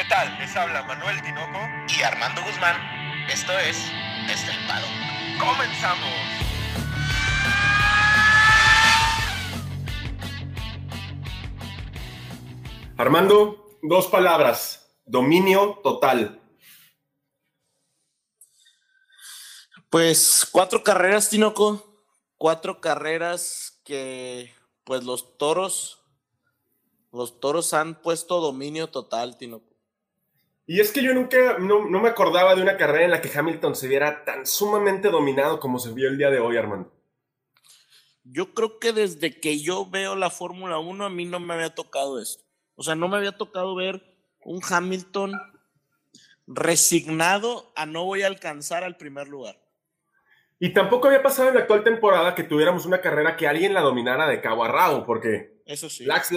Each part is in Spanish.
¿Qué tal? Les habla Manuel Tinoco y Armando Guzmán. Esto es Estelpado. ¡Comenzamos! Armando, dos palabras. Dominio total. Pues cuatro carreras, Tinoco. Cuatro carreras que, pues los toros, los toros han puesto dominio total, Tinoco. Y es que yo nunca, no, me acordaba de una carrera en la que Hamilton se viera tan sumamente dominado como se vio el día de hoy, Armando. Yo creo que desde que yo veo la Fórmula 1 a mí no me había tocado esto. O sea, no me había tocado ver un Hamilton resignado a no voy a alcanzar al primer lugar. Y tampoco había pasado en la actual temporada que tuviéramos una carrera que alguien la dominara de cabo a rabo, porque Eso sí. Max,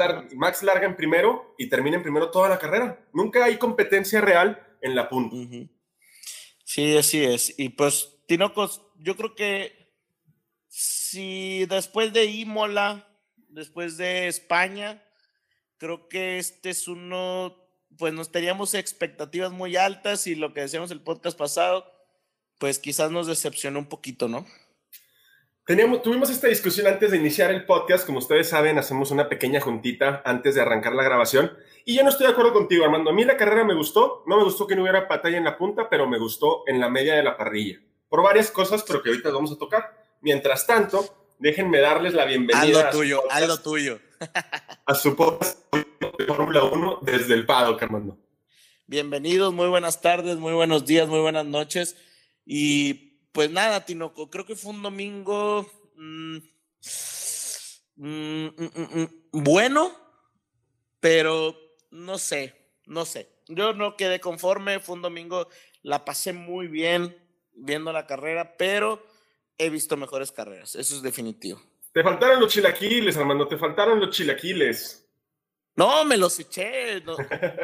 larga en primero y termina en primero toda la carrera. Nunca hay competencia real en la punta. Sí, así es. Y pues, Tinocos, yo creo que si después de Imola, después de España, creo que este es uno, pues nos teníamos expectativas muy altas y lo que decíamos el podcast pasado, pues quizás nos decepcionó un poquito, ¿no? Teníamos, tuvimos esta discusión antes de iniciar el podcast. Como ustedes saben, hacemos una pequeña juntita antes de arrancar la grabación. Y yo no estoy de acuerdo contigo, Armando. A mí la carrera me gustó. No me gustó que no hubiera batalla en la punta, pero me gustó en la media de la parrilla. Por varias cosas, pero que ahorita vamos a tocar. Mientras tanto, déjenme darles la bienvenida. A lo tuyo, a lo tuyo. A su podcast de Fórmula 1 desde el paddock, Armando. Bienvenidos, muy buenas tardes, muy buenos días, muy buenas noches. Y pues nada, Tinoco, creo que fue un domingo mm, mm, mm, bueno, pero no sé, no sé. Yo no quedé conforme, fue un domingo, la pasé muy bien viendo la carrera, pero he visto mejores carreras, eso es definitivo. Te faltaron los chilaquiles, Armando, te faltaron los chilaquiles. No, me los eché.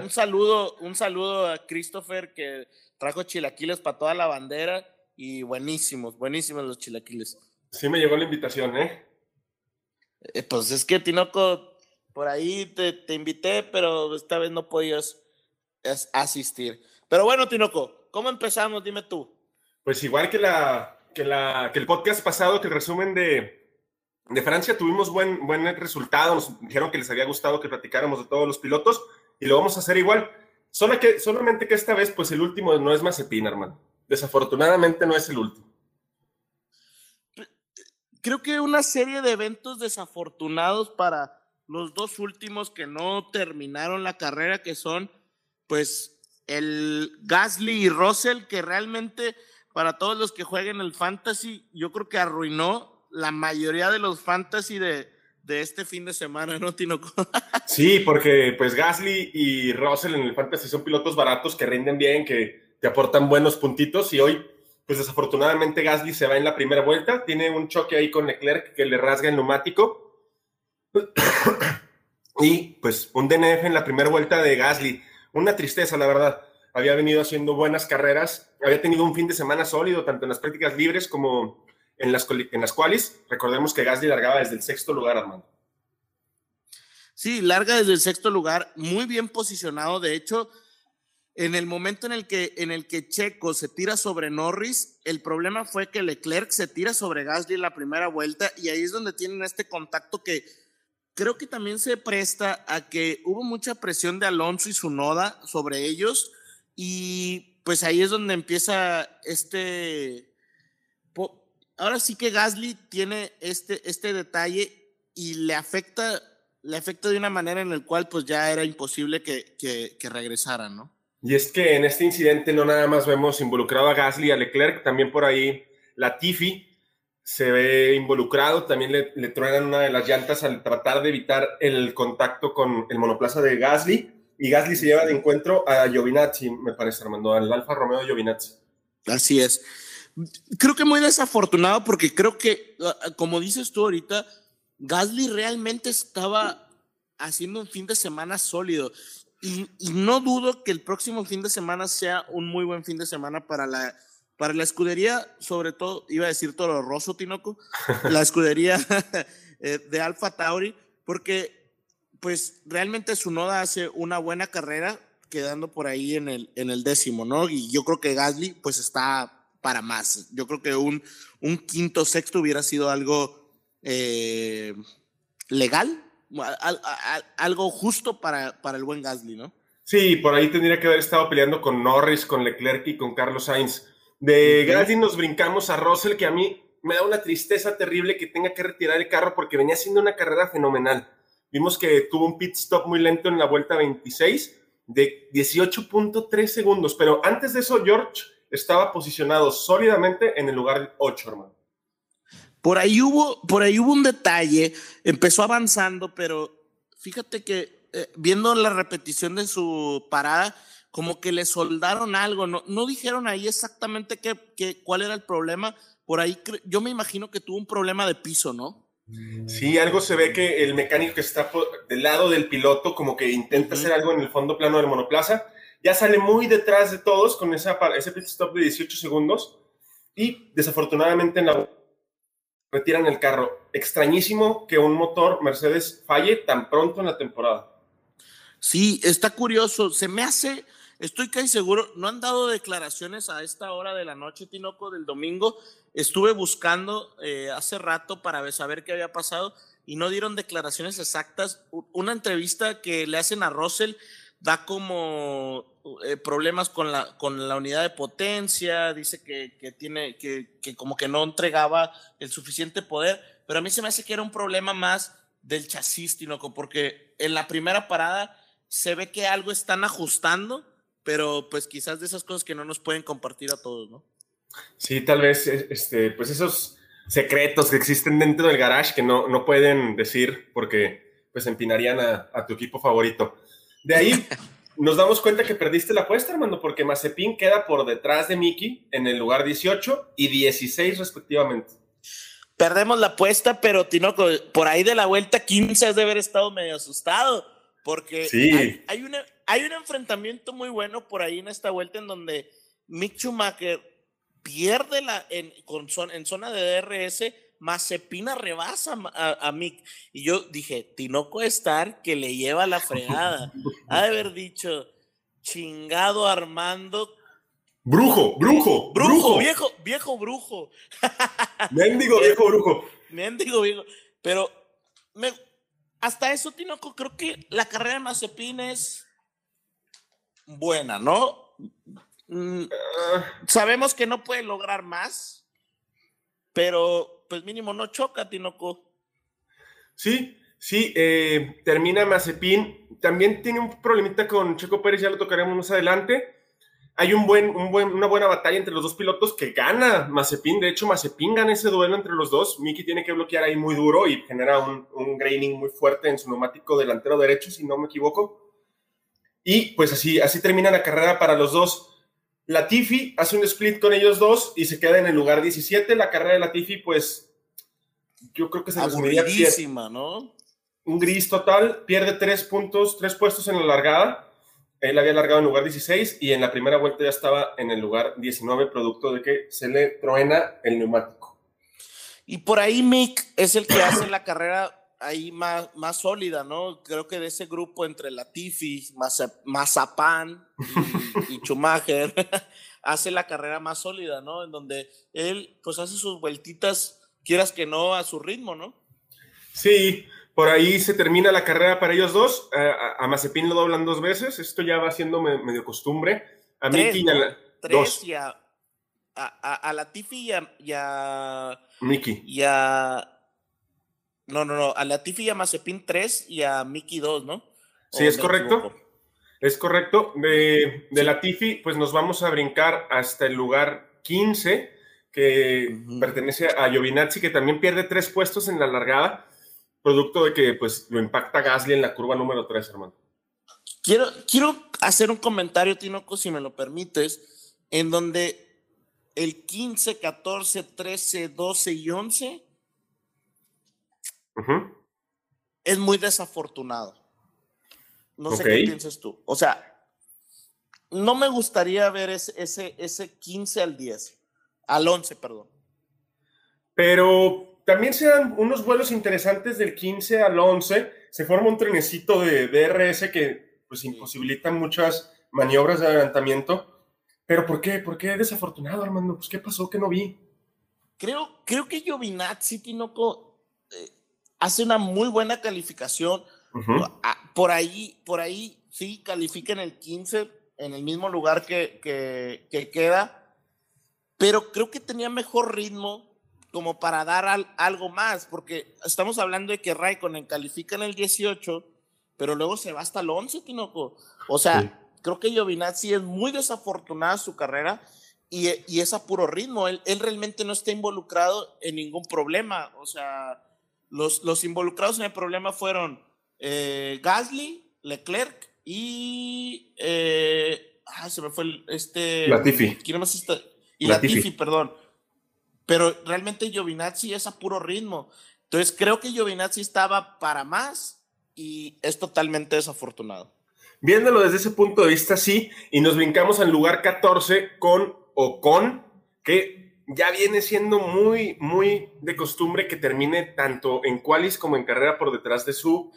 un saludo, un saludo a Christopher que trajo chilaquiles para toda la bandera y buenísimos, buenísimos los chilaquiles. Sí me llegó la invitación, ¿eh? eh pues es que Tinoco, por ahí te, te, invité, pero esta vez no podías asistir. Pero bueno, Tinoco, ¿cómo empezamos? Dime tú. Pues igual que, la, que, la, que el podcast pasado, que el resumen de, de Francia, tuvimos buen, buen resultado. Nos dijeron que les había gustado que platicáramos de todos los pilotos y lo vamos a hacer igual. Solo que, solamente que esta vez, pues el último no es Mazepin, hermano. Desafortunadamente no es el último. Creo que una serie de eventos desafortunados para los dos últimos que no terminaron la carrera, que son, pues, el Gasly y Russell, que realmente para todos los que jueguen el fantasy, yo creo que arruinó la mayoría de los fantasy de, de este fin de semana, ¿no, Tino? sí, porque pues Gasly y Russell en el Fantasy son pilotos baratos que rinden bien, que te aportan buenos puntitos y hoy, pues desafortunadamente Gasly se va en la primera vuelta, tiene un choque ahí con Leclerc que le rasga el neumático y pues un DNF en la primera vuelta de Gasly, una tristeza la verdad. Había venido haciendo buenas carreras, había tenido un fin de semana sólido, tanto en las prácticas libres como en las, en las cuales recordemos que Gasly largaba desde el sexto lugar, Armando. Sí, larga desde el sexto lugar, muy bien posicionado. De hecho, en el momento en el que, en el que Checo se tira sobre Norris, el problema fue que Leclerc se tira sobre Gasly en la primera vuelta y ahí es donde tienen este contacto que creo que también se presta a que hubo mucha presión de Alonso y su noda sobre ellos y pues ahí es donde empieza este ahora sí que Gasly tiene este, este detalle y le afecta, le afecta de una manera en la cual pues ya era imposible que, que, regresara, ¿no? Y es que en este incidente no nada más vemos involucrado a Gasly a Leclerc, también por ahí Latifi se ve involucrado, también le, le truenan una de las llantas al tratar de evitar el contacto con el monoplaza de Gasly y Gasly se lleva de encuentro a Giovinazzi, me parece, Armando, al Alfa Romeo Giovinazzi. Así es creo que muy desafortunado porque creo que, ah, ah, como dices tú ahorita, Gasly realmente estaba haciendo un fin de semana sólido. Y, no dudo que el próximo fin de semana sea un muy buen fin de semana para la, para la escudería, sobre todo, iba a decir Toro Rosso, Tinoco, la escudería eh, de Alfa Tauri, porque pues realmente su noda hace una buena carrera, quedando por ahí en el, en el décimo, ¿no? Y yo creo que Gasly pues está para más. Yo creo que un, un quinto, sexto hubiera sido algo eh, legal, algo justo para, para el buen Gasly, ¿no? Sí, por ahí tendría que haber estado peleando con Norris, con Leclerc y con Carlos Sainz. De Gasly nos brincamos a Russell, que a mí me da una tristeza terrible que tenga que retirar el carro porque venía haciendo una carrera fenomenal. Vimos que tuvo un pit stop muy lento en la vuelta 26 de 18.3 segundos, pero antes de eso George estaba posicionado sólidamente en el lugar 8, hermano. Por ahí hubo, por ahí hubo un detalle, empezó avanzando, pero fíjate que eh, viendo la repetición de su parada, como que le soldaron algo, no, no dijeron ahí exactamente qué, qué, cuál era el problema, por ahí yo me imagino que tuvo un problema de piso, ¿no? Sí, algo se ve que el mecánico que está del lado del piloto como que intenta hacer algo en el fondo plano del monoplaza, ya sale muy detrás de todos con esa, ese pit stop de 18 segundos y desafortunadamente en la retiran el carro. Extrañísimo que un motor Mercedes falle tan pronto en la temporada. Sí, está curioso. Se me hace, estoy casi seguro, no han dado declaraciones a esta hora de la noche, Tinoco, del domingo. Estuve buscando eh, hace rato para saber qué había pasado y no dieron declaraciones exactas. Una entrevista que le hacen a Russell da como eh, problemas con la, con la unidad de potencia, dice que, que tiene, que, que, como que no entregaba el suficiente poder, pero a mí se me hace que era un problema más del chasis, Tinoco, porque en la primera parada se ve que algo están ajustando, pero pues quizás de esas cosas que no nos pueden compartir a todos, ¿no? Sí, tal vez, e, este, pues esos secretos que existen dentro del garage que no, no pueden decir porque pues empinarían a, a tu equipo favorito. De ahí nos damos cuenta que perdiste la apuesta, hermano, porque Mazepin queda por detrás de Miki en el lugar 18 y 16 respectivamente. Perdemos la apuesta, pero Tinoco, por ahí de la vuelta 15 has de haber estado medio asustado porque hay, una, hay un enfrentamiento muy bueno por ahí en esta vuelta en donde Mick Schumacher pierde la, en, con en zona de DRS, Mazepina rebasa a, Mick. Y yo dije, Tinoco Star que le lleva la fregada. ha de haber dicho, chingado Armando. Brujo, brujo, brujo, viejo, viejo brujo. Mendigo viejo brujo. Mendigo viejo. Pero me, hasta eso, Tinoco, creo que la carrera de Mazepin es buena, ¿no? Mm, sabemos que no puede lograr más, pero pues mínimo no choca, Tinoco. Sí, sí, eh, termina Mazepin. También tiene un problemita con Checo Pérez, ya lo tocaremos más adelante hay un buen, un buen, una buena batalla entre los dos pilotos que gana Mazepin. De hecho, Mazepin gana ese duelo entre los dos. Miki tiene que bloquear ahí muy duro y genera un, un graining muy fuerte en su neumático delantero derecho, si no me equivoco. Y pues así, así termina la carrera para los dos. Latifi hace un split con ellos dos y se queda en el lugar 17. La carrera de Latifi, pues yo creo que se resumiría ¿no? Un gris total, pierde tres puntos, tres puestos en la largada él había largado en lugar 16 y en la primera vuelta ya estaba en el lugar 19, producto de que se le truena el neumático. Y por ahí Mick es el que hace la carrera ahí más, más sólida, ¿no? Creo que de ese grupo entre Latifi, Mazapán y, y Schumacher, hace la carrera más sólida, ¿no? En donde él pues hace sus vueltitas, quieras que no, a su ritmo, ¿no? Sí, por ahí se termina la carrera para ellos dos. A, Mazepin lo doblan dos veces. Esto ya va siendo medio costumbre. A Miki y a tres y a, a, Latifi y a, Miki. Y a. No, no, no. A Latifi y a Mazepin tres y a Miki dos, ¿no? Sí, es correcto. Es correcto. De, de Latifi, pues nos vamos a brincar hasta el lugar 15, que pertenece a Giovinazzi, que también pierde tres puestos en la largada producto de que pues lo impacta Gasly en la curva número 3, hermano. Quiero, quiero hacer un comentario, Tinoco, si me lo permites, en donde el 15, 14, 13, 12 y 11 es muy desafortunado. No sé qué piensas tú. O sea, no me gustaría ver ese, ese, ese 15 al 10, al 11, perdón. Pero también se dan unos vuelos interesantes del 15 al 11. Se forma un trenecito de DRS que pues imposibilitan muchas maniobras de adelantamiento. Pero ¿por qué? ¿Por qué desafortunado, Armando? Pues ¿qué pasó que no vi? Creo, creo que Giovinazzi, Tinoco, eh, hace una muy buena calificación. Ah, por ahí, por ahí sí califica en el 15, en el mismo lugar que, que, queda, pero creo que tenía mejor ritmo como para dar algo más, porque estamos hablando de que Raikkonen califica en el 18, pero luego se va hasta el 11, Tinoco. O sea, creo que Giovinazzi es muy desafortunada su carrera y, y, es a puro ritmo. Él, él, realmente no está involucrado en ningún problema. O sea, los, los involucrados en el problema fueron eh, Gasly, Leclerc y. Eh, ah, se me fue el, este. Latifi. ¿Quién más está? Y Latifi. perdón. Pero realmente Giovinazzi es a puro ritmo. Entonces creo que Giovinazzi estaba para más y es totalmente desafortunado. Viéndolo desde ese punto de vista, sí, y nos brincamos al lugar 14 con Ocon, que ya viene siendo muy, muy de costumbre que termine tanto en qualis como en carrera por detrás de su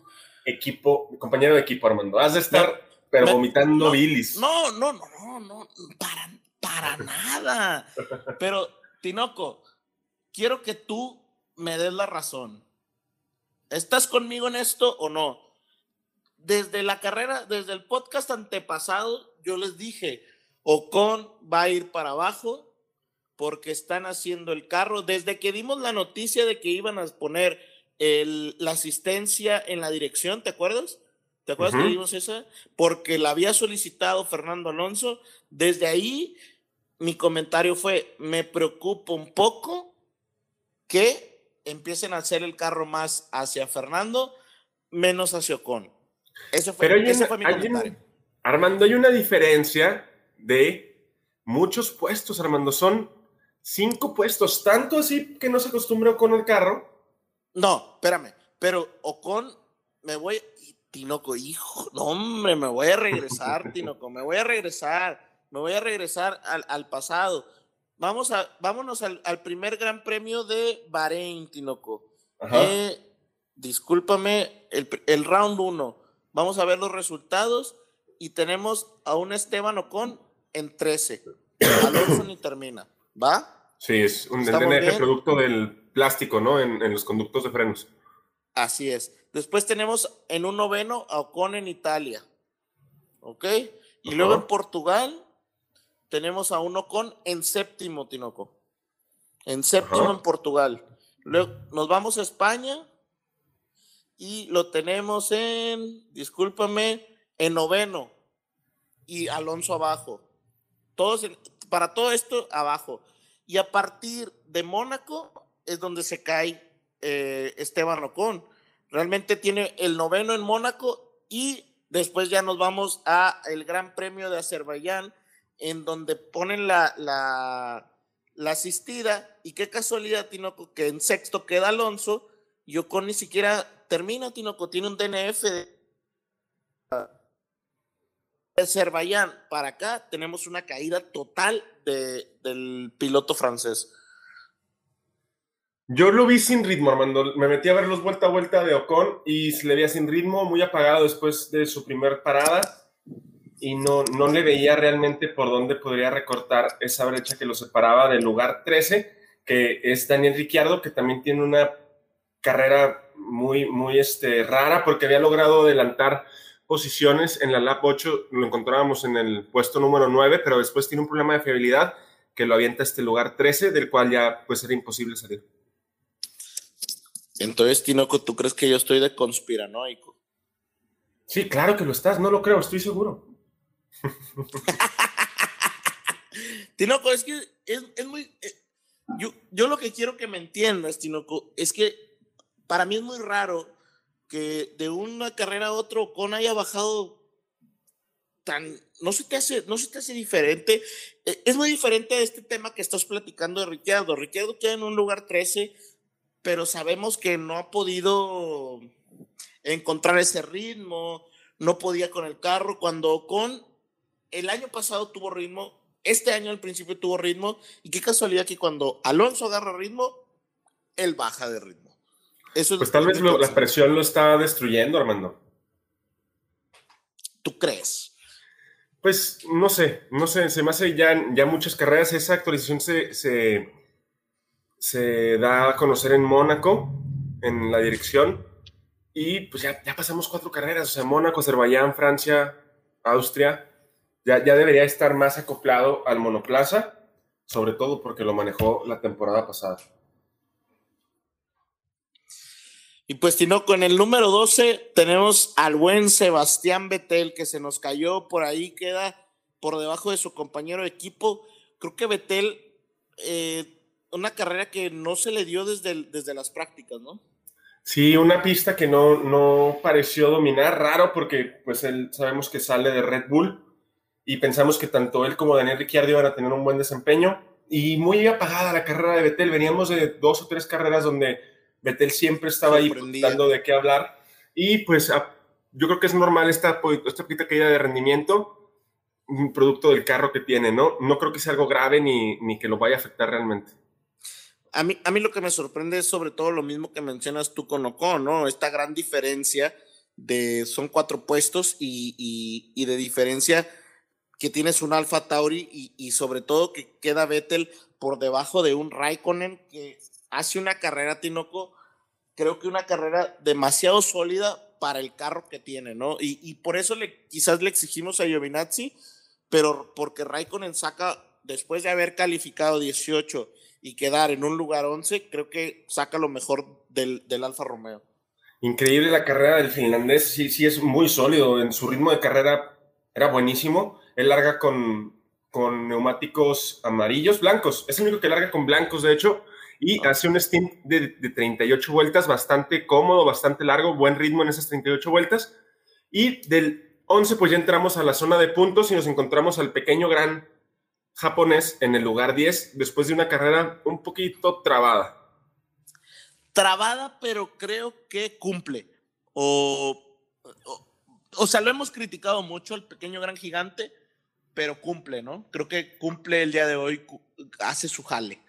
equipo, compañero de equipo, Armando. Has de estar, pero vomitando bilis. No, no, no, no, no, para, para nada. Pero, Tinoco, quiero que tú me des la razón. ¿Estás conmigo en esto o no? Desde la carrera, desde el podcast antepasado, yo les dije, Ocon va a ir para abajo porque están haciendo el carro. Desde que dimos la noticia de que iban a poner la asistencia en la dirección, ¿te acuerdas? ¿Te acuerdas que dimos esa? Porque la había solicitado Fernando Alonso. Desde ahí, mi comentario fue, me preocupa un poco que empiecen a hacer el carro más hacia Fernando, menos hacia Ocon. Eso fue, Pero ese fue mi comentario. Armando, hay una diferencia de muchos puestos, Armando. Son cinco puestos, tanto así que no se acostumbró con el carro no, espérame, pero Ocon, me voy, Tinoco, hijo, no hombre, me voy a regresar, Tinoco, me voy a regresar, me voy a regresar al, pasado. Vamos a, vámonos al, primer gran premio de Bahrein, Tinoco. Eh, discúlpame, el, el round 1. Vamos a ver los resultados y tenemos a un Esteban Ocon en 13. Alonso ni termina, ¿va? Sí, es un DNF producto del plástico, ¿no? En, los conductos de frenos. Así es. Después tenemos en un noveno a Ocon en Italia. ¿Ok? Y luego en Portugal tenemos a un Ocon en séptimo, Tinoco. En séptimo en Portugal. Luego nos vamos a España y lo tenemos en, discúlpame, en noveno y Alonso abajo. Todos para todo esto abajo. Y a partir de Mónaco es donde se cae eh, Esteban Ocon. Realmente tiene el noveno en Mónaco y después ya nos vamos a el Gran Premio de Azerbaiyán, en donde ponen la, la, la asistida. Y qué casualidad, Tinoco, que en sexto queda Alonso y Ocon ni siquiera termina, Tinoco, tiene un DNF de Azerbaiyán para acá tenemos una caída total de, del piloto francés. Yo lo vi sin ritmo, Armando. Me metí a verlos vuelta a vuelta de Ocon y se le veía sin ritmo, muy apagado después de su primer parada y no, no le veía realmente por dónde podría recortar esa brecha que lo separaba del lugar 13, que es Daniel Ricciardo, que también tiene una carrera muy, muy este, rara porque había logrado adelantar posiciones en la lap 8, lo encontrábamos en el puesto número 9, pero después tiene un problema de fiabilidad que lo avienta a este lugar 13, del cual ya puede ser imposible salir. Entonces, Tinoco, ¿tú crees que yo estoy de conspiranoico? Sí, claro que lo estás, no lo creo, estoy seguro. Tinoco, es que es, muy... Eh, yo, yo lo que quiero que me entiendas, Tinoco, es que para mí es muy raro que de una carrera a otra Con haya bajado tan... No se te hace, no se te hace diferente. Eh, es muy diferente a este tema que estás platicando de Ricciardo. Ricciardo queda en un lugar 13 pero sabemos que no ha podido encontrar ese ritmo, no podía con el carro, cuando con el año pasado tuvo ritmo, este año al principio tuvo ritmo, y qué casualidad que cuando Alonso agarra ritmo, él baja de ritmo. Eso pues tal vez la presión lo está destruyendo, Armando. ¿Tú crees? Pues no sé, no sé, se me hace ya, ya muchas carreras. Esa actualización se, se, se da a conocer en Mónaco, en la dirección. Y pues ya, ya pasamos cuatro carreras, o sea, Mónaco, Azerbaiyán, Francia, Austria. Ya, ya debería estar más acoplado al monoplaza, sobre todo porque lo manejó la temporada pasada. Y pues, no con el número 12 tenemos al buen Sebastián Betel, que se nos cayó por ahí, queda por debajo de su compañero de equipo. Creo que Betel, eh, una carrera que no se le dio desde, desde las prácticas, ¿no? Sí, una pista que no, no pareció dominar, raro porque pues él sabemos que sale de Red Bull y pensamos que tanto él como Daniel Ricciardo iban a tener un buen desempeño y muy apagada la carrera de Betel, veníamos de dos o tres carreras donde Betel siempre estaba ahí dando de qué hablar. Y pues yo creo que es normal esta, esta caída de rendimiento, un producto del carro que tiene, ¿no? No creo que sea algo grave ni, ni que lo vaya a afectar realmente. A mí, a mí lo que me sorprende es sobre todo lo mismo que mencionas tú con Ocon, ¿no? Esta gran diferencia de, son cuatro puestos y, y, y de diferencia que tienes un Alfa Tauri y, y, sobre todo que queda Vettel por debajo de un Raikkonen que hace una carrera, Tinoco, creo que una carrera demasiado sólida para el carro que tiene, ¿no? Y, y por eso le, quizás le exigimos a Giovinazzi, pero porque Raikkonen saca, después de haber calificado 18 y quedar en un lugar 11, creo que saca lo mejor del, del Alfa Romeo. Increíble la carrera del finlandés, sí, sí es muy sólido, en su ritmo de carrera era buenísimo, él larga con, con neumáticos amarillos, blancos, es el único que larga con blancos, de hecho, y hace un stint de, de, 38 vueltas bastante cómodo, bastante largo, buen ritmo en esas 38 vueltas. Y del 11 pues ya entramos a la zona de puntos y nos encontramos al pequeño gran japonés en el lugar 10 después de una carrera un poquito trabada. Trabada, pero creo que cumple. O, o, o sea, lo hemos criticado mucho el pequeño gran gigante, pero cumple, ¿no? Creo que cumple el día de hoy, hace su jale.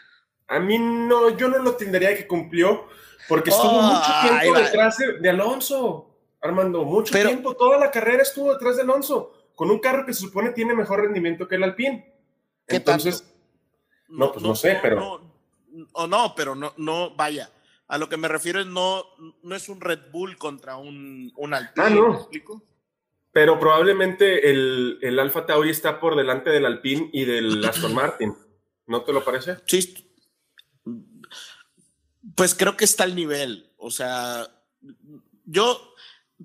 A mí no, yo no lo tendría que cumplió, porque estuvo oh, mucho tiempo detrás de, de, Alonso, Armando, mucho Pero, tiempo, toda la carrera estuvo detrás de Alonso, con un carro que se supone tiene mejor rendimiento que el Alpine. Entonces, no, pues no, no sé, pero... No, o no, pero no, no, vaya, a lo que me refiero es no, no es un Red Bull contra un, un Alpine, ah, no. ¿me explico? Pero probablemente el, el Alfa Tauri está por delante del Alpine y del Aston Martin. ¿No te lo parece? Sí, pues creo que está al nivel. O sea, yo,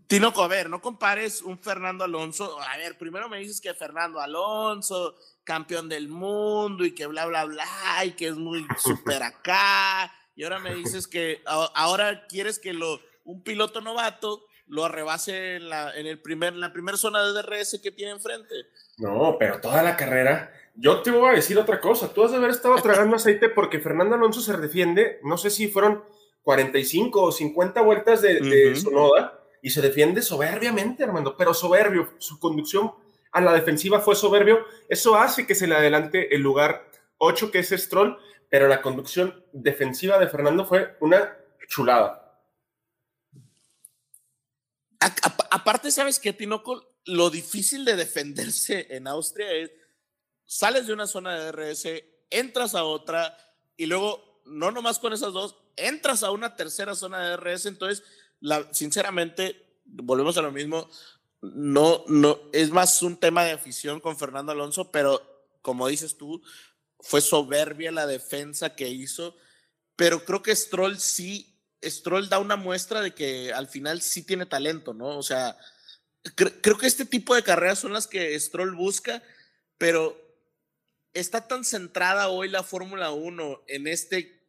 Tinoco, a ver, no compares un Fernando Alonso. A ver, primero me dices que Fernando Alonso, campeón del mundo y que bla, bla, bla, y que es muy súper acá. Y ahora me dices que ahora quieres que lo, un piloto novato lo arrebase en la, en el primer, en la primera zona de DRS que tiene enfrente. No, pero toda la carrera yo te voy a decir otra cosa. Tú has de haber estado tragando aceite porque Fernando Alonso se defiende, no sé si fueron 45 o 50 vueltas de, uh -huh. de su noda y se defiende soberbiamente, Armando, pero soberbio. Su conducción a la defensiva fue soberbio. Eso hace que se le adelante el lugar 8, que es Stroll, pero la conducción defensiva de Fernando fue una chulada. A, a, aparte, ¿sabes qué, Tinoco? Lo difícil de defenderse en Austria es sales de una zona de DRS, entras a otra y luego, no nomás con esas dos, entras a una tercera zona de DRS. Entonces, la, sinceramente, volvemos a lo mismo. No, no, es más un tema de afición con Fernando Alonso, pero como dices tú, fue soberbia la defensa que hizo. Pero creo que Stroll sí, Stroll da una muestra de que al final sí tiene talento, ¿no? O sea, cre creo que este tipo de carreras son las que Stroll busca, pero está tan centrada hoy la Fórmula 1 en este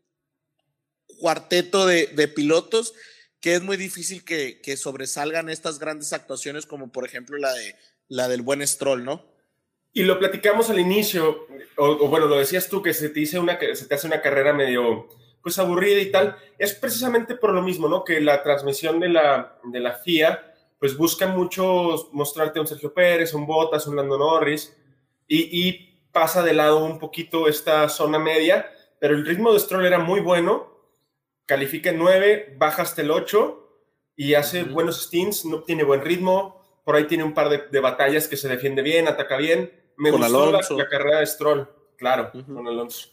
cuarteto de, pilotos que es muy difícil que, que, sobresalgan estas grandes actuaciones como por ejemplo la, de, la del buen Stroll, ¿no? Y lo platicamos al inicio, o, bueno, lo decías tú, que se te, dice una, se te hace una carrera medio pues aburrida y tal, es precisamente por lo mismo, ¿no? Que la transmisión de la, de la FIA pues busca mucho mostrarte a un Sergio Pérez, un Bottas, un Lando Norris, y, y pasa de lado un poquito esta zona media, pero el ritmo de Stroll era muy bueno, califica en 9, baja hasta el 8 y hace uh -huh. buenos stints, no tiene buen ritmo, por ahí tiene un par de, batallas que se defiende bien, ataca bien. Me con gustó la, carrera de Stroll, claro, con Alonso.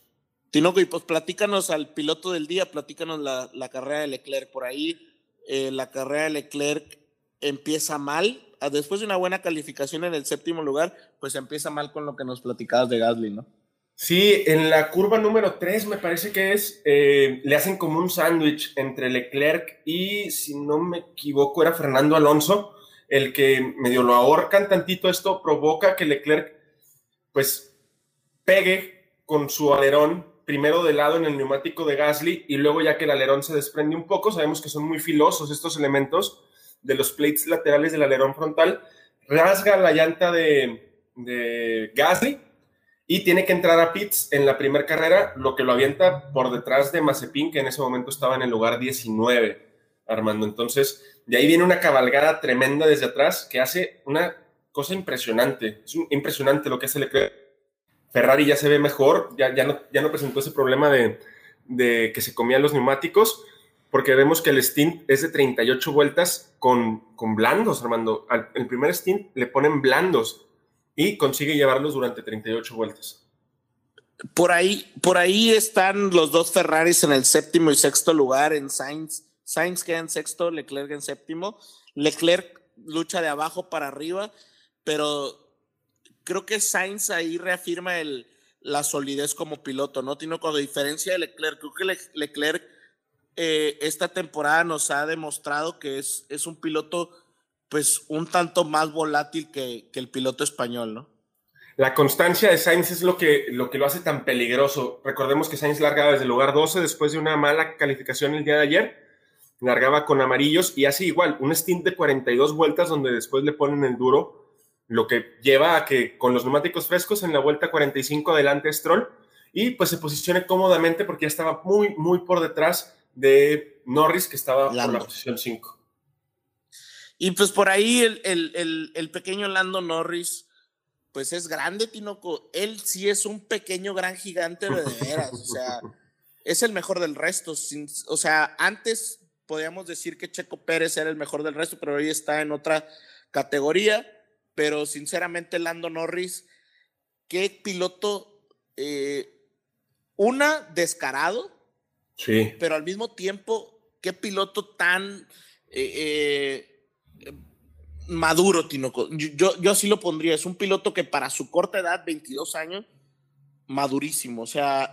Tinoco, y pues platícanos al piloto del día, platícanos la, carrera de Leclerc. Por ahí, eh, la carrera de Leclerc empieza mal. Después de una buena calificación en el séptimo lugar, pues empieza mal con lo que nos platicabas de Gasly, ¿no? Sí, en la curva número 3 me parece que es, eh, le hacen como un sándwich entre Leclerc y, si no me equivoco, era Fernando Alonso, el que medio lo ahorcan tantito. Esto provoca que Leclerc, pues, pegue con su alerón, primero de lado en el neumático de Gasly y luego ya que el alerón se desprende un poco, sabemos que son muy filosos estos elementos de los plates laterales del alerón frontal, rasga la llanta de, de Gasly y tiene que entrar a pits en la primera carrera, lo que lo avienta por detrás de Mazepin, que en ese momento estaba en el lugar 19, Armando. Entonces, de ahí viene una cabalgada tremenda desde atrás que hace una cosa impresionante. Es impresionante lo que hace Leclerc. Ferrari ya se ve mejor, ya, ya, no, ya no presentó ese problema de, de que se comían los neumáticos, porque vemos que el stint es de 38 vueltas con, con blandos, Armando. El primer stint le ponen blandos y consigue llevarlos durante 38 vueltas. Por ahí, por ahí están los dos Ferraris en el séptimo y sexto lugar, en Sainz. Sainz queda en sexto, Leclerc en séptimo. Leclerc lucha de abajo para arriba, pero creo que Sainz ahí reafirma el, la solidez como piloto, ¿no? Tiene con diferencia de Leclerc, creo que Leclerc eh, esta temporada nos ha demostrado que es, es un piloto pues un tanto más volátil que, el piloto español, ¿no? La constancia de Sainz es lo que, lo que lo hace tan peligroso. Recordemos que Sainz largaba desde el lugar 12 después de una mala calificación el día de ayer. Largaba con amarillos y hace igual, un stint de 42 vueltas donde después le ponen el duro, lo que lleva a que con los neumáticos frescos en la vuelta 45 adelante Stroll y pues se posicione cómodamente porque ya estaba muy, muy por detrás de Norris que estaba por la posición 5. Y pues por ahí el, pequeño Lando Norris, pues es grande, Tinoco. Él sí es un pequeño gran gigante de veras. O sea, es el mejor del resto. o sea, antes podíamos decir que Checo Pérez era el mejor del resto, pero hoy está en otra categoría. Pero sinceramente, Lando Norris, qué piloto, eh, una, descarado. Sí. Pero al mismo tiempo, qué piloto tan. Eh, eh, maduro, Tinoco. Yo, yo así lo pondría. Es un piloto que para su corta edad, 22 años, madurísimo. O sea,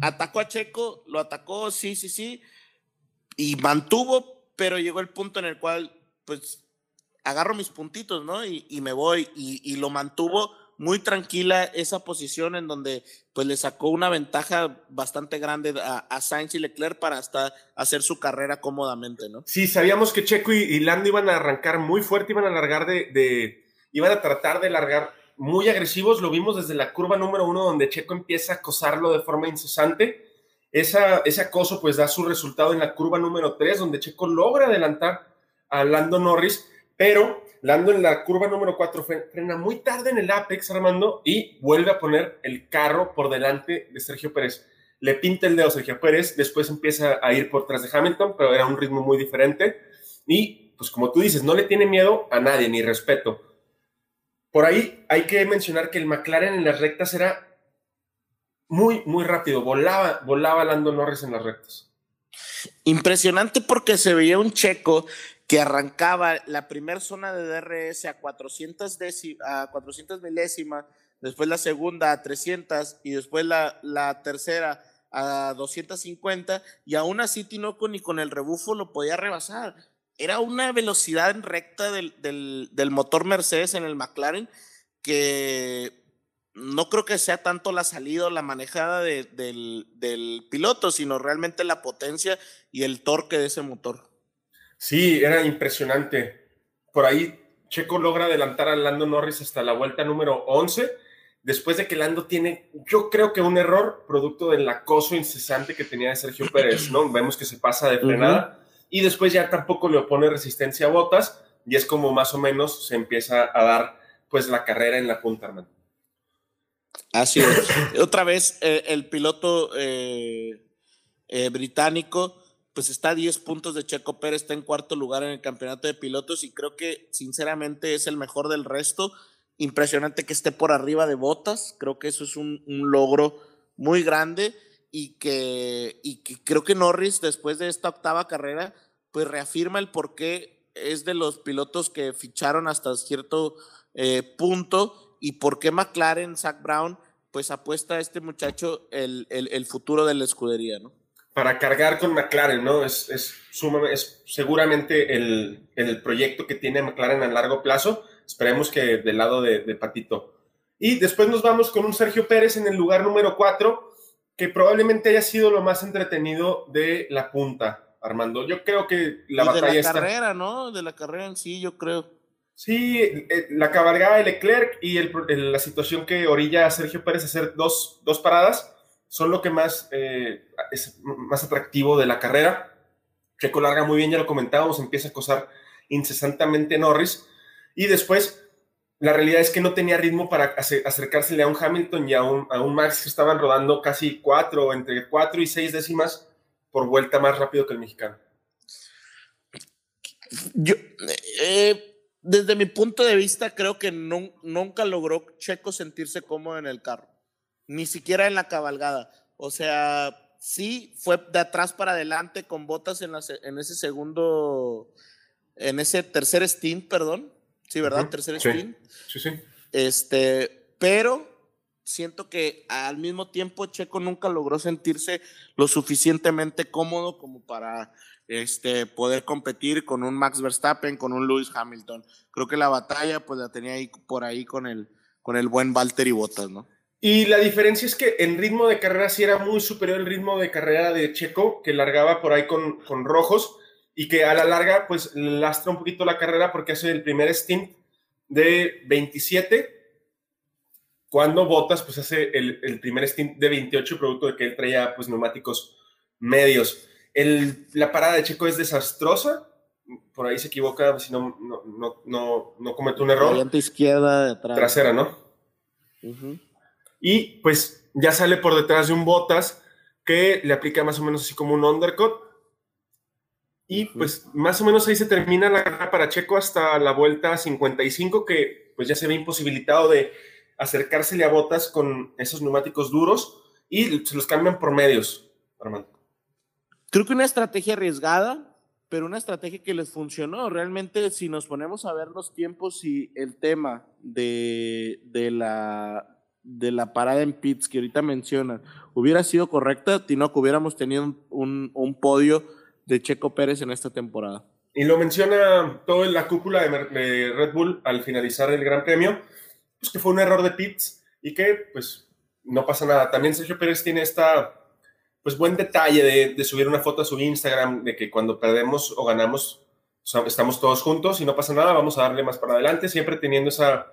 atacó a Checo, lo atacó, sí, sí, sí, y mantuvo, pero llegó el punto en el cual, pues, agarro mis puntitos, ¿no? Y, me voy, y, y lo mantuvo muy tranquila esa posición en donde pues le sacó una ventaja bastante grande a, Sainz y Leclerc para hasta hacer su carrera cómodamente, ¿no? Sí, sabíamos que Checo y, Lando iban a arrancar muy fuerte, iban a largar de, iban a tratar de largar muy agresivos, lo vimos desde la curva número uno donde Checo empieza a acosarlo de forma incesante. Esa, ese acoso pues da su resultado en la curva número tres donde Checo logra adelantar a Lando Norris, pero Lando en la curva número 4 frena muy tarde en el apex, Armando, y vuelve a poner el carro por delante de Sergio Pérez. Le pinta el dedo a Sergio Pérez, después empieza a ir por tras de Hamilton, pero era un ritmo muy diferente. Y, pues como tú dices, no le tiene miedo a nadie, ni respeto. Por ahí hay que mencionar que el McLaren en las rectas era muy, muy rápido. Volaba, volaba Lando Norris en las rectas. Impresionante porque se veía un checo que arrancaba la primera zona de DRS a 400, a 400 milésimas, después la segunda a 300 y después la, la tercera a 250 y aún así Tinoco ni con el rebufo lo podía rebasar. Era una velocidad en recta del, del, del motor Mercedes en el McLaren que no creo que sea tanto la salida o la manejada de, del, del, piloto, sino realmente la potencia y el torque de ese motor. Sí, era impresionante. Por ahí Checo logra adelantar a Lando Norris hasta la vuelta número 11, después de que Lando tiene, yo creo que un error producto del acoso incesante que tenía de Sergio Pérez, ¿no? Vemos que se pasa de frenada y después ya tampoco le opone resistencia a botas y es como más o menos se empieza a dar pues la carrera en la punta, hermano. Así es. Otra vez eh, el piloto eh, eh, británico pues está a 10 puntos de Checo Pérez, está en cuarto lugar en el campeonato de pilotos y creo que sinceramente es el mejor del resto. Impresionante que esté por arriba de Botas, creo que eso es un, logro muy grande y que, y que creo que Norris después de esta octava carrera pues reafirma el por qué es de los pilotos que ficharon hasta cierto eh, punto y por qué McLaren, Zach Brown, pues apuesta a este muchacho el, el, el futuro de la escudería, ¿no? Para cargar con McLaren, ¿no? Es, es, es seguramente el, el, proyecto que tiene McLaren a largo plazo. Esperemos que del lado de, de Patito. Y después nos vamos con un Sergio Pérez en el lugar número 4, que probablemente haya sido lo más entretenido de la punta, Armando. Yo creo que la y batalla de la está... carrera, ¿no? De la carrera en sí, yo creo. Sí, eh, la cabalgada de Leclerc y el, el, la situación que orilla a Sergio Pérez a hacer dos, dos paradas son lo que más eh, es más atractivo de la carrera. Checo larga muy bien, ya lo comentábamos, empieza a acosar incesantemente Norris y después la realidad es que no tenía ritmo para acercársele a un Hamilton y a un, a un Max que estaban rodando casi cuatro, entre cuatro y seis décimas por vuelta más rápido que el mexicano. Yo, eh, desde mi punto de vista, creo que nunca logró Checo sentirse cómodo en el carro, ni siquiera en la cabalgada. O sea, sí fue de atrás para adelante con botas en, la, en ese segundo, en ese tercer stint, perdón. Sí, ¿verdad? Uh -huh. Tercer sí. stint. Sí, sí. Este, pero siento que al mismo tiempo Checo nunca logró sentirse lo suficientemente cómodo como para este, poder competir con un Max Verstappen, con un Lewis Hamilton. Creo que la batalla pues la tenía ahí por ahí con el, con el buen Valtteri Bottas, ¿no? Y la diferencia es que en ritmo de carrera sí era muy superior el ritmo de carrera de Checo, que largaba por ahí con, con rojos y que a la larga pues lastra un poquito la carrera porque hace el primer stint de 27 cuando Bottas pues hace el, el primer stint de 28 producto de que él traía pues neumáticos medios. El, la parada de Checo es desastrosa. Por ahí se equivoca, si no, no, no, no, no comete un error. La izquierda de atrás. Trasera, ¿no? Uh -huh. Y pues ya sale por detrás de un Botas que le aplica más o menos así como un undercut. Y pues más o menos ahí se termina la carrera para Checo hasta la vuelta 55, que pues ya se ve imposibilitado de acercársele a Botas con esos neumáticos duros y se los cambian por medios, Armando. Creo que una estrategia arriesgada, pero una estrategia que les funcionó. Realmente, si nos ponemos a ver los tiempos y el tema de, de, la, de la parada en pits que ahorita mencionan, hubiera sido correcta, Tinoco, hubiéramos tenido un, un, podio de Checo Pérez en esta temporada. Y lo menciona toda la cúpula de, Red Bull al finalizar el Gran Premio, pues que fue un error de pits y que pues no pasa nada. También Sergio Pérez tiene esta pues buen detalle de, subir una foto a su Instagram de que cuando perdemos o ganamos estamos todos juntos y no pasa nada, vamos a darle más para adelante, siempre teniendo esa,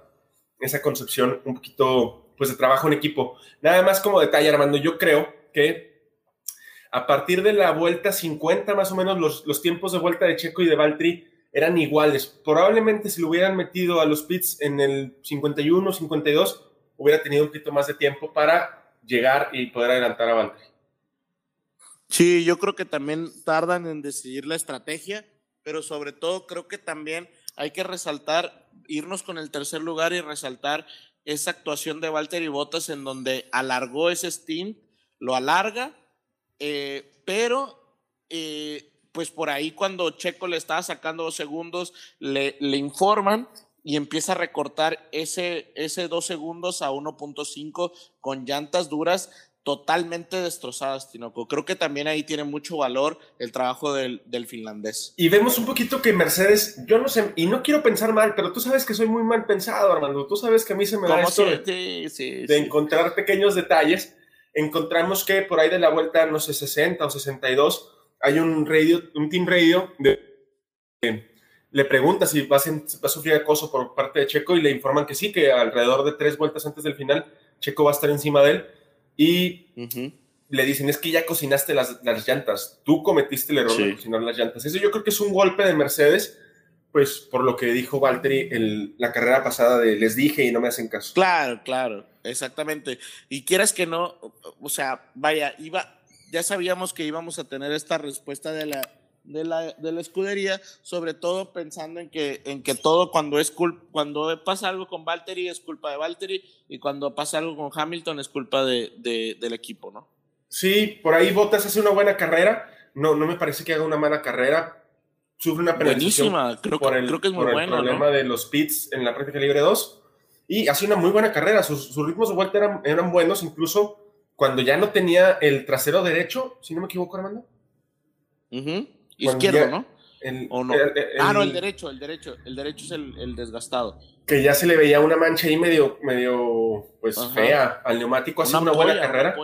esa concepción un poquito pues de trabajo en equipo. Nada más como detalle, Armando, yo creo que a partir de la vuelta 50 más o menos los, los tiempos de vuelta de Checo y de Valtteri eran iguales. Probablemente si lo hubieran metido a los pits en el 51, 52, hubiera tenido un poquito más de tiempo para llegar y poder adelantar a Valtteri. Sí, yo creo que también tardan en decidir la estrategia, pero sobre todo creo que también hay que resaltar, irnos con el tercer lugar y resaltar esa actuación de Valtteri Bottas en donde alargó ese stint, lo alarga, eh, pero eh, pues por ahí cuando Checo le estaba sacando dos segundos, le, le informan y empieza a recortar ese, ese dos segundos a 1.5 con llantas duras totalmente destrozadas, Tinoco. Creo que también ahí tiene mucho valor el trabajo del, del, finlandés. Y vemos un poquito que Mercedes, yo no sé, y no quiero pensar mal, pero tú sabes que soy muy mal pensado, Armando. Tú sabes que a mí se me da esto de, sí, sí, de sí. encontrar pequeños detalles. Encontramos que por ahí de la vuelta, no sé, 60 o 62, hay un radio, un team radio de, le pregunta si va a, va a, sufrir acoso por parte de Checo y le informan que sí, que alrededor de tres vueltas antes del final, Checo va a estar encima de él y uh -huh. le dicen, es que ya cocinaste las, las llantas, tú cometiste el error sí. de cocinar las llantas. Eso yo creo que es un golpe de Mercedes, pues por lo que dijo Valtteri en la carrera pasada de les dije y no me hacen caso. Claro, claro, exactamente. Y quieras que no, o sea, vaya, iba, ya sabíamos que íbamos a tener esta respuesta de la, de la, de la escudería, sobre todo pensando en que, en que todo cuando, es cuando pasa algo con Valtteri es culpa de Valtteri y cuando pasa algo con Hamilton es culpa de, de, del equipo, ¿no? Sí, por ahí Bottas hace una buena carrera, no, no me parece que haga una mala carrera, sufre una penalización creo, por el, creo que es muy por el problema de los pits en la práctica libre 2 y hace una muy buena carrera, sus, sus ritmos de vuelta eran, eran buenos, incluso cuando ya no tenía el trasero derecho, si no me equivoco, Armando. Izquierdo, ¿no? ¿O no? ah, no, el derecho, el derecho, el derecho es el, desgastado. Que ya se le veía una mancha ahí medio, medio, pues fea al neumático, hace una, buena carrera.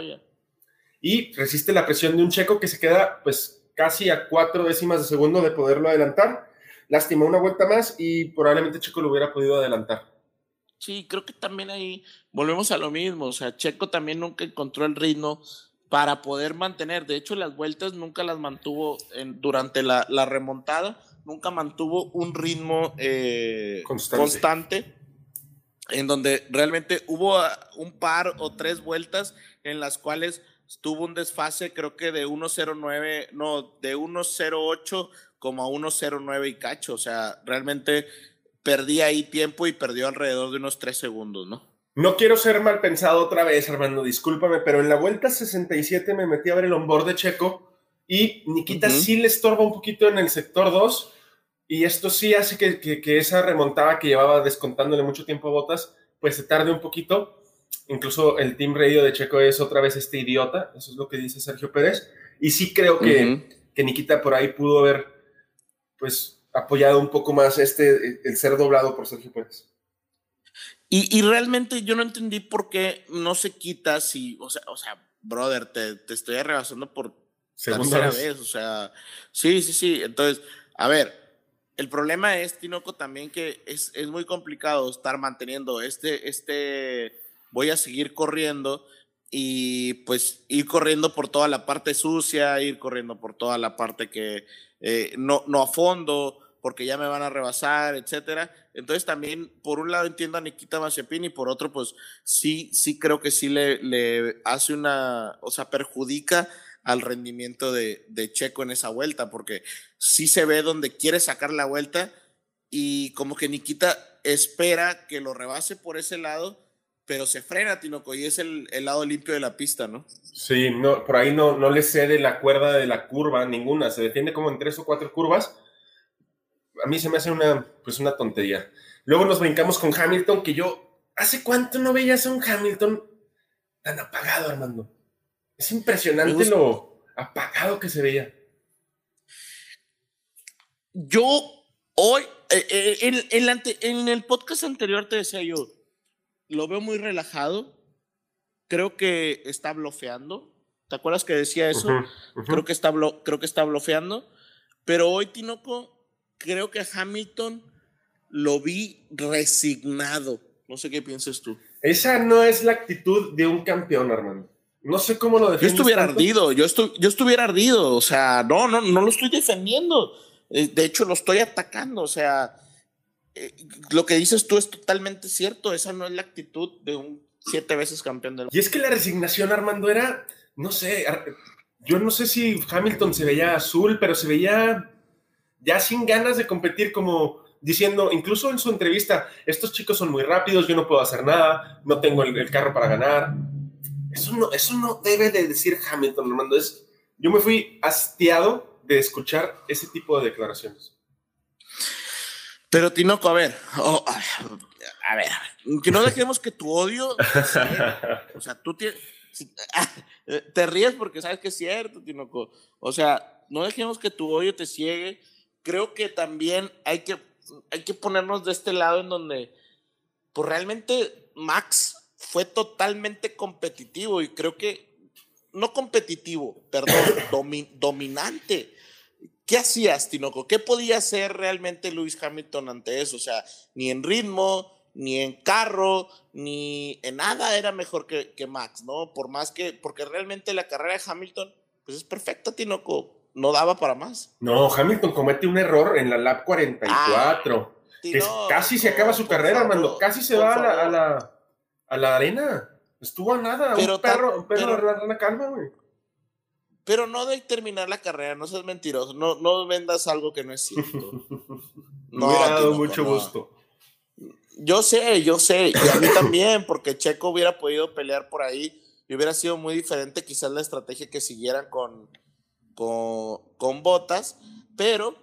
Y resiste la presión de un checo que se queda, pues, casi a cuatro décimas de segundo de poderlo adelantar. Lástima una vuelta más y probablemente Checo lo hubiera podido adelantar. Sí, creo que también ahí volvemos a lo mismo. O sea, Checo también nunca encontró el ritmo para poder mantener. De hecho, las vueltas nunca las mantuvo en, durante la, la, remontada, nunca mantuvo un ritmo eh, constante. en donde realmente hubo ah, un par o tres vueltas en las cuales tuvo un desfase, creo que de 1.09, no, de 1.08 como a 1.09 y cacho. O sea, realmente perdía ahí tiempo y perdió alrededor de unos tres segundos, ¿no? No quiero ser mal pensado otra vez, Armando, discúlpame, pero en la vuelta 67 me metí a ver el onboard de Checo y Nikita sí le estorba un poquito en el sector 2 y esto sí hace que, que, esa remontada que llevaba descontándole mucho tiempo a Botas, pues se tarde un poquito. Incluso el team radio de Checo es otra vez este idiota, eso es lo que dice Sergio Pérez. Y sí creo que, que Nikita por ahí pudo haber, pues, apoyado un poco más este, el ser doblado por Sergio Pérez. Y, realmente yo no entendí por qué no se quita si, o sea, o sea brother, te, te estoy arrebasando por tercera vez. O sea, sí, sí, sí. Entonces, a ver, el problema es, Tinoco, también que es, es muy complicado estar manteniendo este, este, voy a seguir corriendo y pues ir corriendo por toda la parte sucia, ir corriendo por toda la parte que eh, no, no a fondo, porque ya me van a rebasar, etcétera. Entonces también, por un lado entiendo a Nikita Mazepin y por otro, pues sí, sí creo que sí le, le hace una, o sea, perjudica al rendimiento de, de, Checo en esa vuelta, porque sí se ve donde quiere sacar la vuelta y como que Nikita espera que lo rebase por ese lado, pero se frena, Tinoco, y es el, el, lado limpio de la pista, ¿no? Sí, no, por ahí no, no le cede la cuerda de la curva ninguna, se defiende como en tres o cuatro curvas a mí se me hace una, pues una tontería. Luego nos brincamos con Hamilton, que yo, ¿hace cuánto no veías a un Hamilton tan apagado, Armando? Es impresionante lo apagado que se veía. Yo hoy, eh, eh, en, en el podcast anterior te decía yo, lo veo muy relajado, creo que está bloqueando. ¿Te acuerdas que decía eso? Creo, que está creo que está bloqueando. Pero hoy, Tinoco, creo que Hamilton lo vi resignado. No sé qué piensas tú. Esa no es la actitud de un campeón, hermano. No sé cómo lo. Yo estuviera ardido, yo, yo estuviera ardido. O sea, no, no, no lo estoy defendiendo. Eh, de hecho, lo estoy atacando. O sea, eh, lo que dices tú es totalmente cierto. Esa no es la actitud de un siete veces campeón del mundo. Y es que la resignación, Armando, era, no sé, yo no sé si Hamilton se veía azul, pero se veía ya sin ganas de competir como diciendo, incluso en su entrevista, estos chicos son muy rápidos, yo no puedo hacer nada, no tengo el, carro para ganar. Eso no, eso no debe de decir Hamilton, Armando. Es, yo me fui hastiado de escuchar ese tipo de declaraciones. Pero Tinoco, a ver, a ver, que no dejemos que tu odio, o sea, tú tienes, te ríes porque sabes que es cierto, Tinoco, o sea, no dejemos que tu odio te ciegue creo que también hay que, hay que ponernos de este lado en donde, pues realmente Max fue totalmente competitivo y creo que, no competitivo, perdón, dominante. ¿Qué hacías, Tinoco? ¿Qué podía hacer realmente Lewis Hamilton ante eso? O sea, ni en ritmo, ni en carro, ni en nada era mejor que, que Max, ¿no? Por más que, porque realmente la carrera de Hamilton, pues es perfecta, Tinoco no daba para más. No, Hamilton comete un error en la lap 44. Ah, casi se acaba su carrera, Armando. Casi se va a la, a la, arena. Estuvo a nada. Pero un perro, un perro de la calma, güey. pero no de terminar la carrera, no seas mentiroso, no, no vendas algo que no es cierto. Me hubiera dado mucho gusto. Yo sé, yo sé, y a mí también, porque Checo hubiera podido pelear por ahí y hubiera sido muy diferente quizás la estrategia que siguieran con, con, con Botas, pero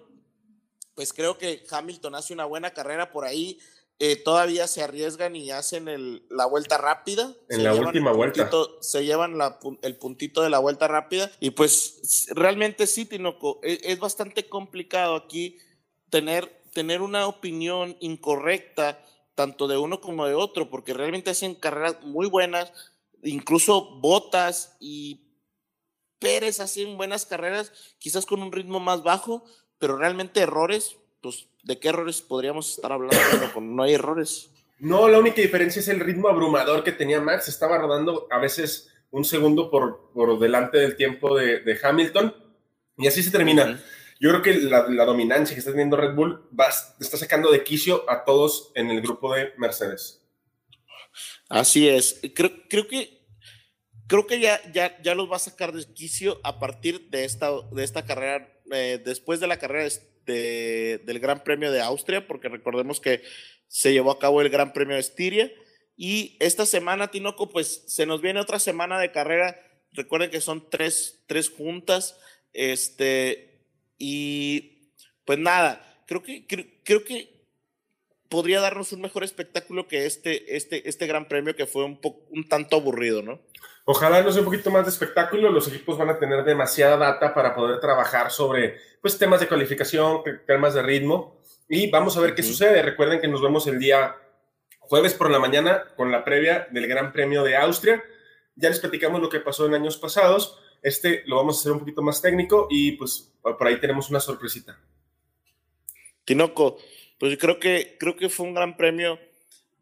pues creo que Hamilton hace una buena carrera por ahí. Eh, todavía se arriesgan y hacen el, la vuelta rápida. En la última vuelta. Se llevan el puntito de la vuelta rápida. Y pues realmente sí, Tinoco, es, es, bastante complicado aquí tener, tener una opinión incorrecta tanto de uno como de otro, porque realmente hacen carreras muy buenas, incluso Botas y Pérez hacen buenas carreras, quizás con un ritmo más bajo, pero realmente errores, pues, ¿de qué errores podríamos estar hablando no hay errores? No, la única diferencia es el ritmo abrumador que tenía Max. Estaba rodando a veces un segundo por, por delante del tiempo de, de Hamilton. Y así se termina. Yo creo que la, la, dominancia que está teniendo Red Bull va, está sacando de quicio a todos en el grupo de Mercedes. Así es. Creo, creo que creo que ya, ya, ya los va a sacar de quicio a partir de esta, de esta carrera, eh, después de la carrera de, del Gran Premio de Austria, porque recordemos que se llevó a cabo el Gran Premio de Estiria. Y esta semana, Tinoco, pues se nos viene otra semana de carrera. Recuerden que son tres, tres juntas. Este, y pues nada, creo que, creo, que podría darnos un mejor espectáculo que este, este, este gran premio que fue un, un tanto aburrido, ¿no? Ojalá nos dé un poquito más de espectáculo, los equipos van a tener demasiada data para poder trabajar sobre pues, temas de cualificación, temas de ritmo, y vamos a ver qué sucede. Recuerden que nos vemos el día jueves por la mañana con la previa del Gran Premio de Austria. Ya les platicamos lo que pasó en años pasados. Este lo vamos a hacer un poquito más técnico y pues por ahí tenemos una sorpresita. Tinoco, pues creo que, creo que fue un gran premio.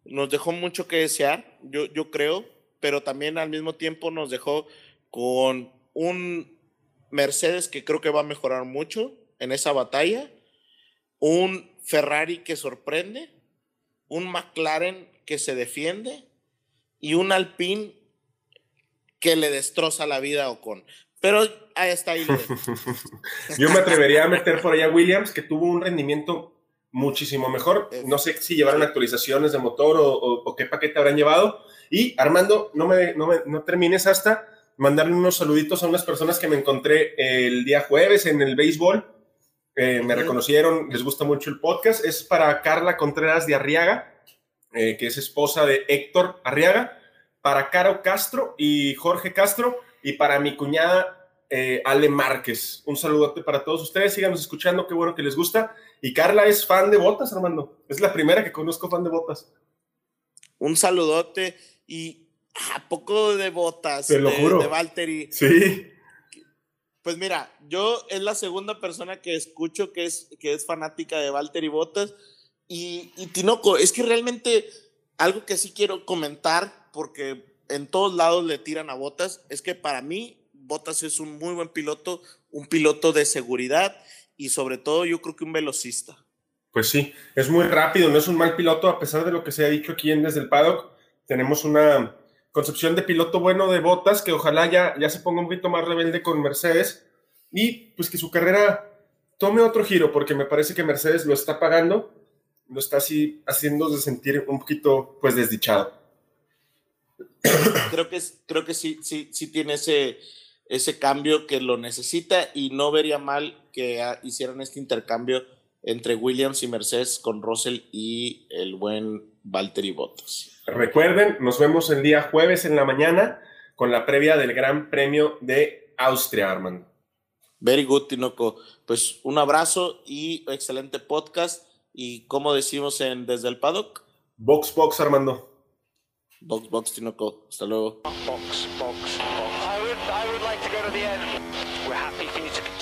Nos dejó mucho que desear, yo, yo creo pero también al mismo tiempo nos dejó con un Mercedes que creo que va a mejorar mucho en esa batalla, un Ferrari que sorprende, un McLaren que se defiende y un Alpine que le destroza la vida a Ocon. Pero ahí está ahí. Yo me atrevería a meter por allá a Williams, que tuvo un rendimiento muchísimo mejor. No sé si llevaron actualizaciones de motor o, o, o qué paquete habrán llevado, y Armando, no, me, no, me, no termines hasta mandarle unos saluditos a unas personas que me encontré el día jueves en el béisbol. Eh, me reconocieron, les gusta mucho el podcast. Es para Carla Contreras de Arriaga, eh, que es esposa de Héctor Arriaga, para Caro Castro y Jorge Castro, y para mi cuñada eh, Ale Márquez. Un saludote para todos ustedes, síganos escuchando, qué bueno que les gusta. Y Carla es fan de botas, Armando. Es la primera que conozco fan de botas. Un saludote y a poco de botas Te lo de, juro. de Valtteri. Sí. Pues mira, yo es la segunda persona que escucho que es, que es fanática de Valtteri Botas. Y, y Tinoco, es que realmente algo que sí quiero comentar, porque en todos lados le tiran a Botas, es que para mí Botas es un muy buen piloto, un piloto de seguridad y sobre todo yo creo que un velocista. Pues sí, es muy rápido, no es un mal piloto, a pesar de lo que se ha dicho aquí en Desde el Paddock. Tenemos una concepción de piloto bueno de Botas que ojalá ya, ya se ponga un poquito más rebelde con Mercedes y pues que su carrera tome otro giro, porque me parece que Mercedes lo está pagando, lo está así haciendo de sentir un poquito pues desdichado. Creo que, creo que sí, sí, sí tiene ese, ese cambio que lo necesita y no vería mal que hicieran este intercambio entre Williams y Mercedes con Russell y el buen Valtteri Bottas. Recuerden, nos vemos el día jueves en la mañana con la previa del Gran Premio de Austria, Armando. Very good, Tinoco. Pues un abrazo y excelente podcast. Y como decimos en Desde el Paddock. Box Box, Armando. Box Box, Tinoco. Hasta luego. Box, box, box. I would, I would like to go to the end. We're happy for you to.